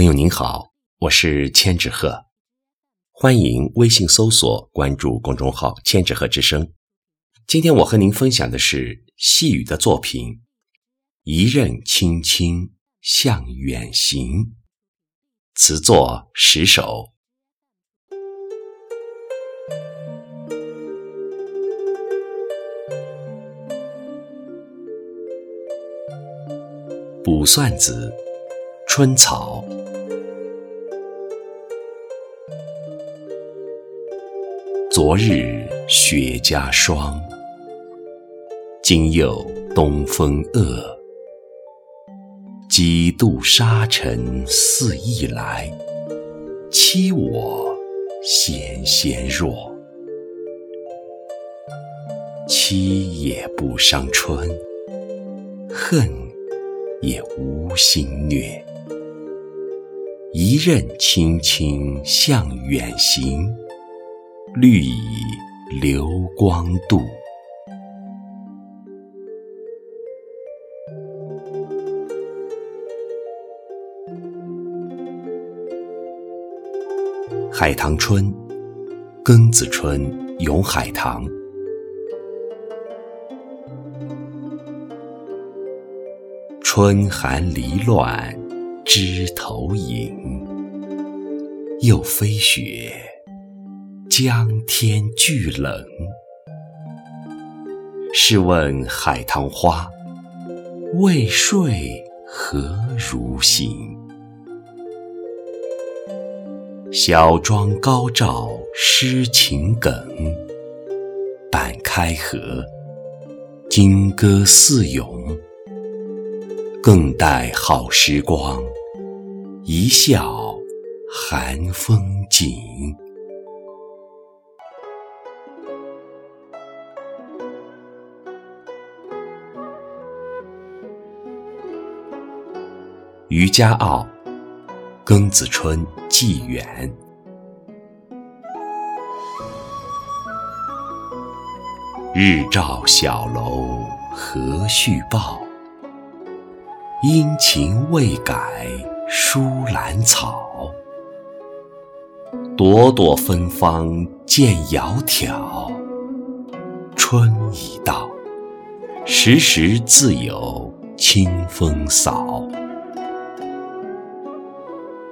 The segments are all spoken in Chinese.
朋友您好，我是千纸鹤，欢迎微信搜索关注公众号“千纸鹤之声”。今天我和您分享的是细雨的作品《一任轻轻向远行》，词作十首。卜算子·春草。昨日雪加霜，今又东风恶。几度沙尘似意来，欺我纤纤弱。欺也不伤春，恨也无心虐。一任轻轻向远行。绿蚁流光度，海棠春，庚子春咏海棠。春寒离乱枝头影，又飞雪。江天巨冷，试问海棠花，未睡何如醒？小妆高照诗情梗，半开合，金戈似咏。更待好时光，一笑寒风景。渔家傲，庚子春寄远。日照小楼何须报？阴晴未改疏兰草。朵朵芬芳见窈窕。春已到，时时自有清风扫。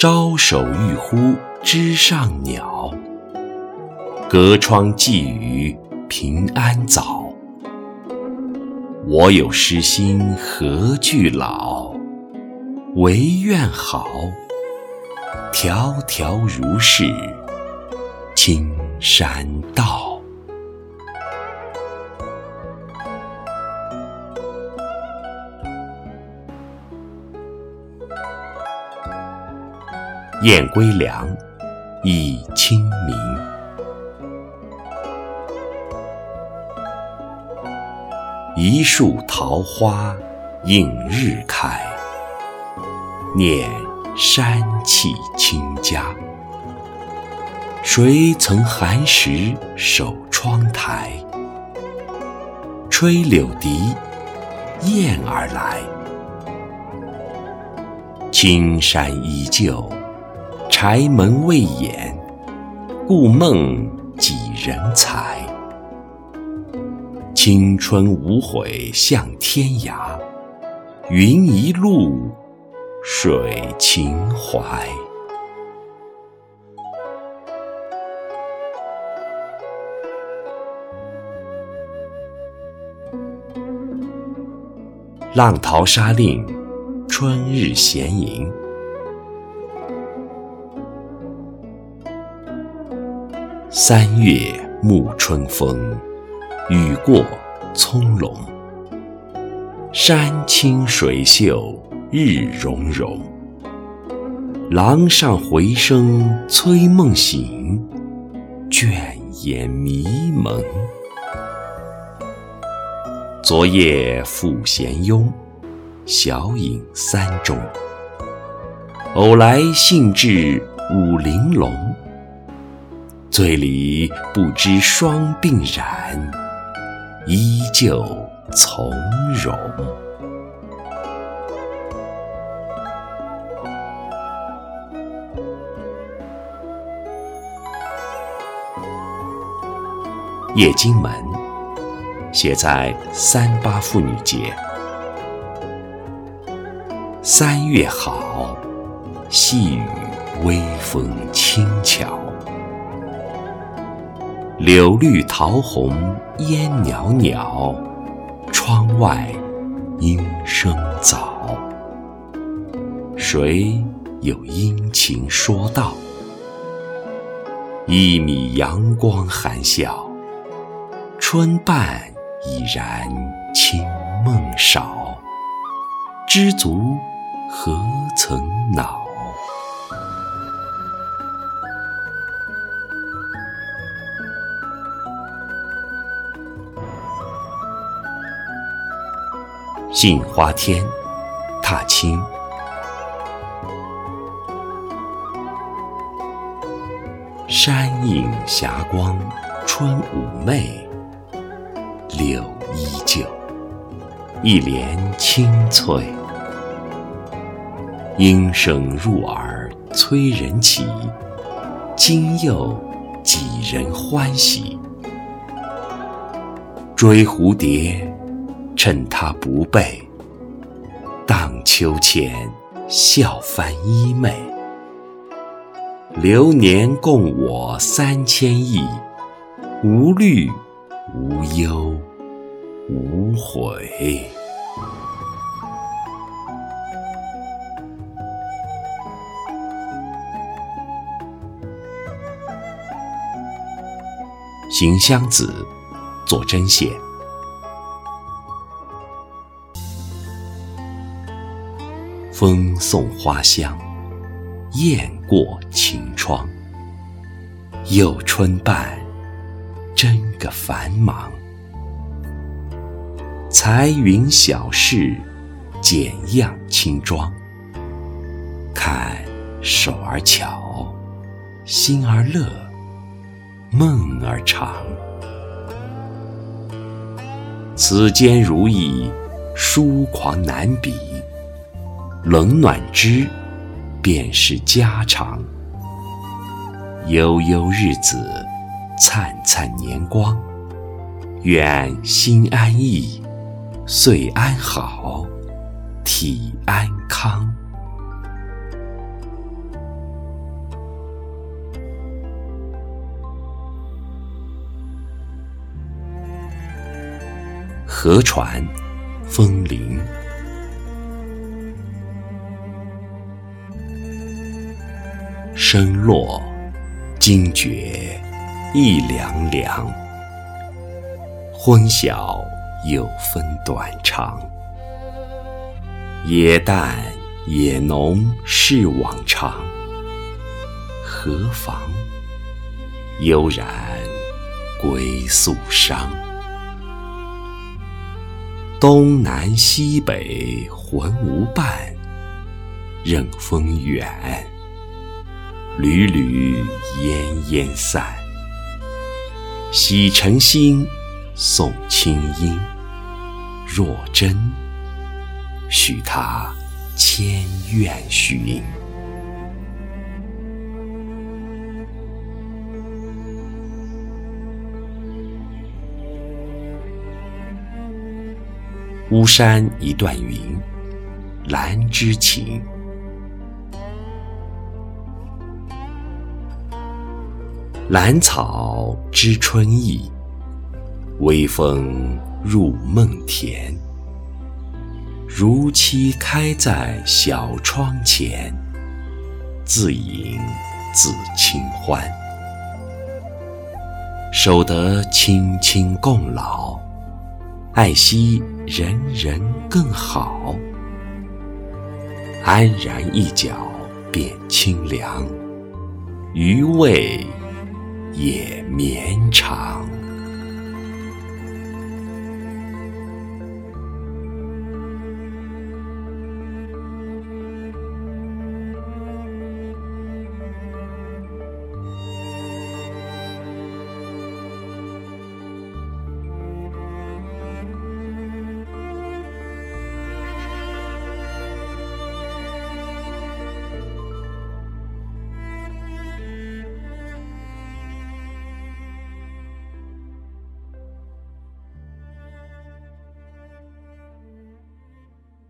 招手欲呼枝上鸟，隔窗寄语平安早。我有诗心何惧老？唯愿好，迢迢如是青山道。燕归梁，忆清明。一树桃花映日开，念山气清佳。谁曾寒食守窗台？吹柳笛，燕儿来。青山依旧。柴门未掩，故梦几人裁？青春无悔向天涯，云一路，水情怀。浪淘沙令，春日闲吟。三月暮春风，雨过葱茏。山清水秀日融融，廊上回声催梦醒，倦眼迷蒙。昨夜赋闲慵，小饮三盅。偶来兴致舞玲珑。醉里不知霜鬓染，依旧从容。夜惊门，写在三八妇女节。三月好，细雨微风轻巧。柳绿桃红烟袅袅，窗外莺声早。谁有殷勤说道？一米阳光含笑，春半已然清梦少。知足何曾恼？杏花天，踏青。山影霞光春妩媚，柳依旧，一帘清翠。莺声入耳催人起，今又几人欢喜？追蝴蝶，趁他不备；荡秋千，笑翻衣袂。流年共我三千亿，无虑无忧无悔。行香子，做针线。风送花香，雁过晴窗。又春半，真个繁忙。彩云小事，剪样轻装。看手儿巧，心儿乐。梦儿长，此间如意，疏狂难比。冷暖知，便是家常。悠悠日子，灿灿年光。愿心安逸，岁安好，体安康。河船，风铃。声落，惊觉意凉凉。昏晓有分短长。野淡野浓是往常，何妨？悠然归宿伤。东南西北浑无伴，任风远，缕缕烟烟散。喜晨星，送清音。若真，许他千愿寻。巫山一段云，兰之情。兰草知春意，微风入梦田。如期开在小窗前，自饮自清欢，守得青青共老。爱惜人人更好，安然一角便清凉，余味也绵长。